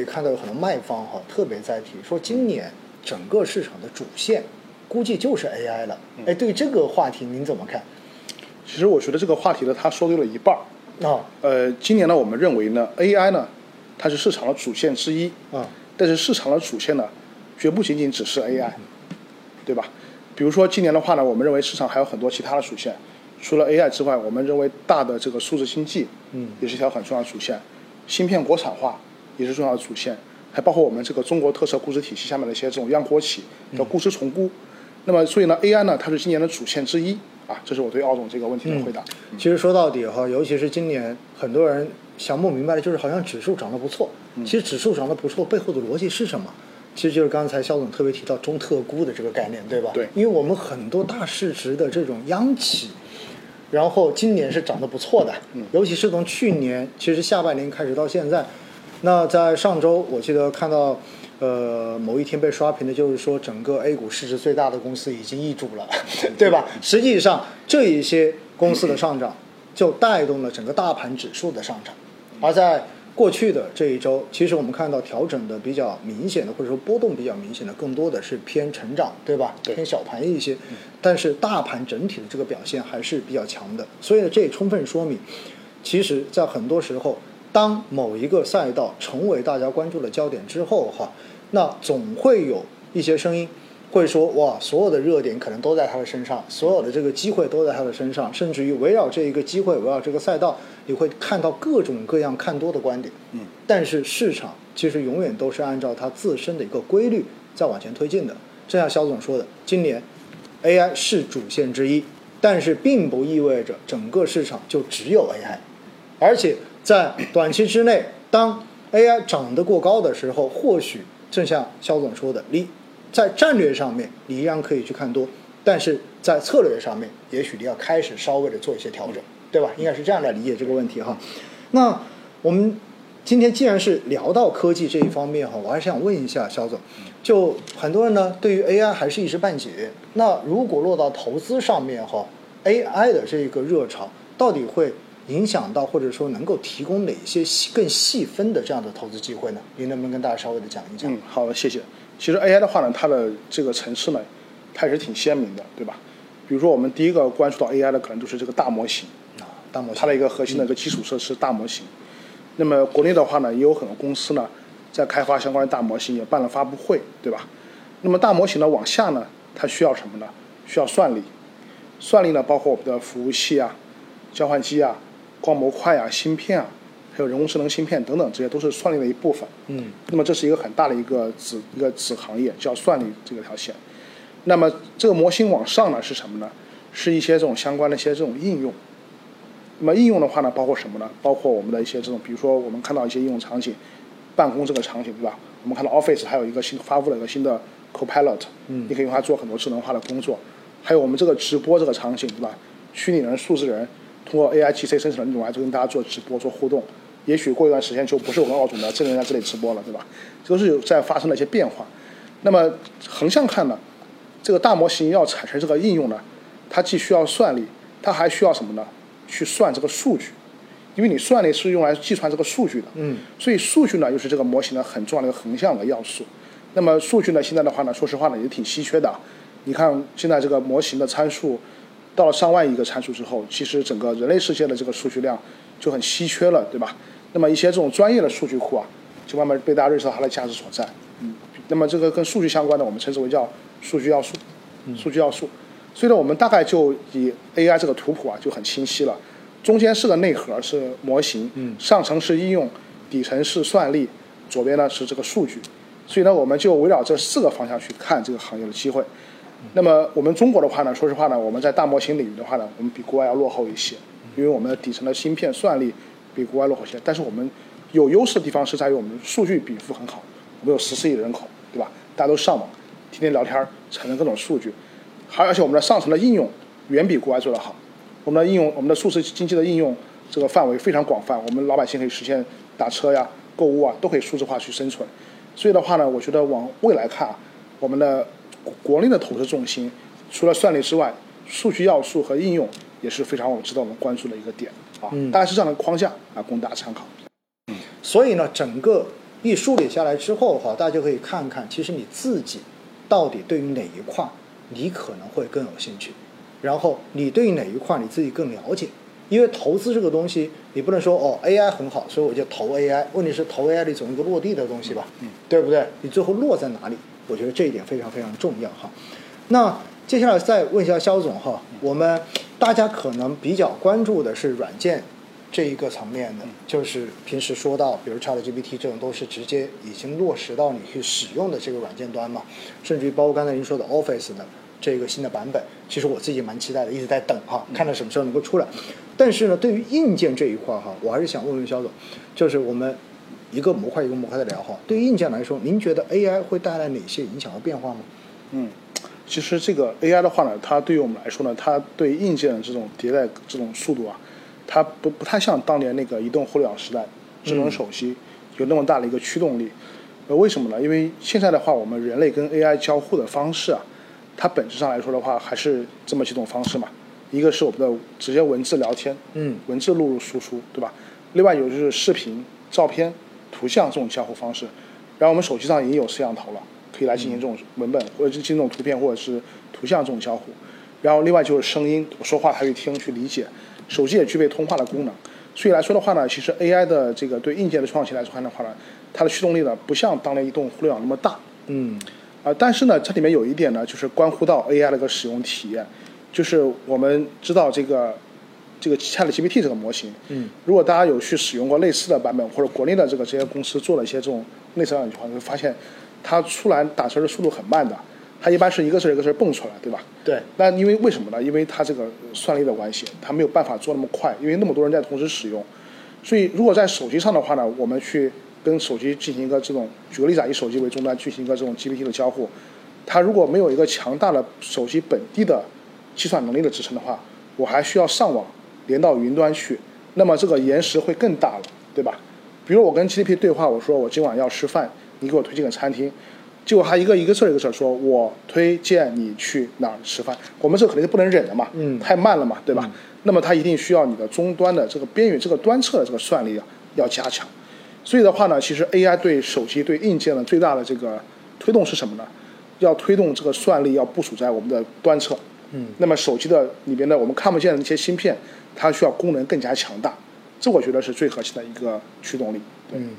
也看到有很多卖方哈特别在提说，今年整个市场的主线估计就是 AI 了。哎，对这个话题您怎么看？其实我觉得这个话题呢，他说对了一半儿。啊呃，今年呢，我们认为呢，AI 呢，它是市场的主线之一，啊但是市场的主线呢，绝不仅仅只是 AI，对吧？比如说今年的话呢，我们认为市场还有很多其他的主线，除了 AI 之外，我们认为大的这个数字经济，嗯也是一条很重要的主线，芯片国产化也是重要的主线，还包括我们这个中国特色估值体系下面的一些这种央国企的估值重估。那么所以呢，AI 呢，它是今年的主线之一啊，这是我对奥总这个问题的回答。其实说到底哈，尤其是今年，很多人想不明白的就是，好像指数涨得不错。其实指数涨得不错，背后的逻辑是什么？其实就是刚才肖总特别提到中特估的这个概念，对吧？对因为我们很多大市值的这种央企，然后今年是涨得不错的，尤其是从去年其实下半年开始到现在，那在上周我记得看到。呃，某一天被刷屏的就是说，整个 A 股市值最大的公司已经易主了，对吧？实际上，这一些公司的上涨，就带动了整个大盘指数的上涨。而在过去的这一周，其实我们看到调整的比较明显的，或者说波动比较明显的，更多的是偏成长，对吧？对偏小盘一些。但是大盘整体的这个表现还是比较强的，所以呢，这也充分说明，其实在很多时候，当某一个赛道成为大家关注的焦点之后，哈，那总会有一些声音会说，哇，所有的热点可能都在他的身上，所有的这个机会都在他的身上，甚至于围绕这一个机会，围绕这个赛道，你会看到各种各样看多的观点。嗯，但是市场其实永远都是按照它自身的一个规律在往前推进的。正像肖总说的，今年 AI 是主线之一，但是并不意味着整个市场就只有 AI。而且在短期之内，当 AI 涨得过高的时候，或许正像肖总说的，你在战略上面你依然可以去看多，但是在策略上面，也许你要开始稍微的做一些调整，对吧？应该是这样来理解这个问题哈。那我们今天既然是聊到科技这一方面哈，我还是想问一下肖总，就很多人呢对于 AI 还是一知半解，那如果落到投资上面哈，AI 的这个热潮到底会影响到或者说能够提供哪些细更细分的这样的投资机会呢？您能不能跟大家稍微的讲一讲？嗯，好的，谢谢。其实 AI 的话呢，它的这个层次呢，它也是挺鲜明的，对吧？比如说我们第一个关注到 AI 的，可能就是这个大模型，啊，大模型它的一个核心的一个基础设施大模型。那么国内的话呢，也有很多公司呢，在开发相关的大模型，也办了发布会，对吧？那么大模型呢，往下呢，它需要什么呢？需要算力。算力呢，包括我们的服务器啊、交换机啊、光模块啊、芯片啊，还有人工智能芯片等等，这些都是算力的一部分。嗯那么这是一个很大的一个子一个子行业，叫算力这个条线。那么这个模型往上呢是什么呢？是一些这种相关的一些这种应用。那么应用的话呢，包括什么呢？包括我们的一些这种，比如说我们看到一些应用场景，办公这个场景，对吧？我们看到 Office 还有一个新发布了一个新的 Copilot，嗯你可以用它做很多智能化的工作。还有我们这个直播这个场景，对吧？虚拟人、数字人，通过 AI GC 生成的内容来跟大家做直播、做互动。也许过一段时间就不是我跟奥总的真人在这里直播了，对吧？这都是有在发生了一些变化。那么横向看呢，这个大模型要产生这个应用呢，它既需要算力，它还需要什么呢？去算这个数据，因为你算力是用来计算这个数据的。嗯所以数据呢，又是这个模型的很重要的一个横向的要素。那么数据呢，现在的话呢，说实话呢，也挺稀缺的。你看现在这个模型的参数到了上万亿个参数之后，其实整个人类世界的这个数据量就很稀缺了，对吧？那么一些这种专业的数据库啊，就慢慢被大家认识到它的价值所在。嗯，那么这个跟数据相关的，我们称之为叫数据要素，数据要素。所以呢，我们大概就以 AI 这个图谱啊就很清晰了，中间是个内核是模型，嗯上层是应用，底层是算力，左边呢是这个数据。所以呢，我们就围绕这四个方向去看这个行业的机会。那么我们中国的话呢，说实话呢，我们在大模型领域的话呢，我们比国外要落后一些，因为我们的底层的芯片算力比国外落后一些。但是我们有优势的地方是在于我们数据禀赋很好，我们有十四亿人口，对吧？大家都上网，天天聊天，产生各种数据，还而且我们的上层的应用远比国外做得好。我们的应用，我们的数字经济的应用这个范围非常广泛，我们老百姓可以实现打车呀、购物啊，都可以数字化去生存。所以的话呢，我觉得往未来看啊，我们的国国内的投资重心，除了算力之外，数据要素和应用也是非常我值得我们关注的一个点啊。嗯大概是这样的框架啊，供大家参考。所以呢，整个一梳理下来之后哈，大家就可以看看，其实你自己到底对于哪一块你可能会更有兴趣，然后你对于哪一块你自己更了解。因为投资这个东西，你不能说哦 AI 很好，所以我就投 AI。问题是投 AI 里总有一个落地的东西吧，嗯，对不对？你最后落在哪里？我觉得这一点非常非常重要哈。那接下来再问一下肖总哈，我们大家可能比较关注的是软件这一个层面的，就是平时说到，比如 ChatGPT 这种都是直接已经落实到你去使用的这个软件端嘛，甚至于包括刚才您说的 Office 的这个新的版本，其实我自己蛮期待的，一直在等哈，看它什么时候能够出来。但是呢，对于硬件这一块哈，我还是想问问肖总，就是我们一个模块一个模块的聊哈，对于硬件来说，您觉得 AI 会带来哪些影响和变化吗？嗯，其实这个 AI 的话呢，它对于我们来说呢，它对硬件的这种迭代这种速度啊，它不不太像当年那个移动互联网时代智能手机有那么大的一个驱动力。呃，为什么呢？因为现在的话，我们人类跟 AI 交互的方式啊，它本质上来说的话，还是这么几种方式嘛。一个是我们的直接文字聊天，嗯，文字录入输出，对吧？另外有就是视频、照片、图像这种交互方式。然后我们手机上也有摄像头了。可以来进行这种文本，或者进行这种图片或者是图像这种交互。然后另外就是声音，我说话它去听去理解。手机也具备通话的功能。所以来说的话呢，其实 AI 的这个对硬件的创新来说的话呢，它的驱动力呢不像当年移动互联网那么大。嗯。啊，但是呢，这里面有一点呢，就是关乎到 AI 的一个使用体验。就是我们知道这个这个 ChatGPT 这个模型。嗯。如果大家有去使用过类似的版本，或者国内的这个这些公司做了一些这种类似的话，你会发现。它出来打字的速度很慢的，它一般是一个字一个字蹦出来，对吧？对。那因为为什么呢？因为它这个算力的关系，它没有办法做那么快，因为那么多人在同时使用。所以如果在手机上的话呢，我们去跟手机进行一个这种，举个例子啊，以手机为终端进行一个这种 GPT 的交互，它如果没有一个强大的手机本地的计算能力的支撑的话，我还需要上网连到云端去，那么这个延时会更大了，对吧？比如我跟 GPT 对话，我说我今晚要吃饭。你给我推荐个餐厅，结果他一个一个字一个字说，我推荐你去哪儿吃饭。我们这肯定是不能忍的嘛，嗯，太慢了嘛，对吧？那么它一定需要你的终端的这个边缘这个端侧的这个算力啊要加强。所以的话呢，其实 AI 对手机对硬件的最大的这个推动是什么呢？要推动这个算力要部署在我们的端侧。嗯，那么手机的里边的我们看不见的那些芯片，它需要功能更加强大。这我觉得是最核心的一个驱动力。嗯。